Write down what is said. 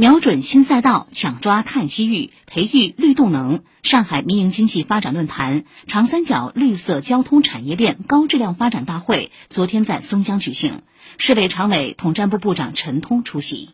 瞄准新赛道抢抓碳机遇培育绿动能。上海民营经济发展论坛长三角绿色交通产业链高质量发展大会昨天在松江举行市委常委统战部部长陈通出席。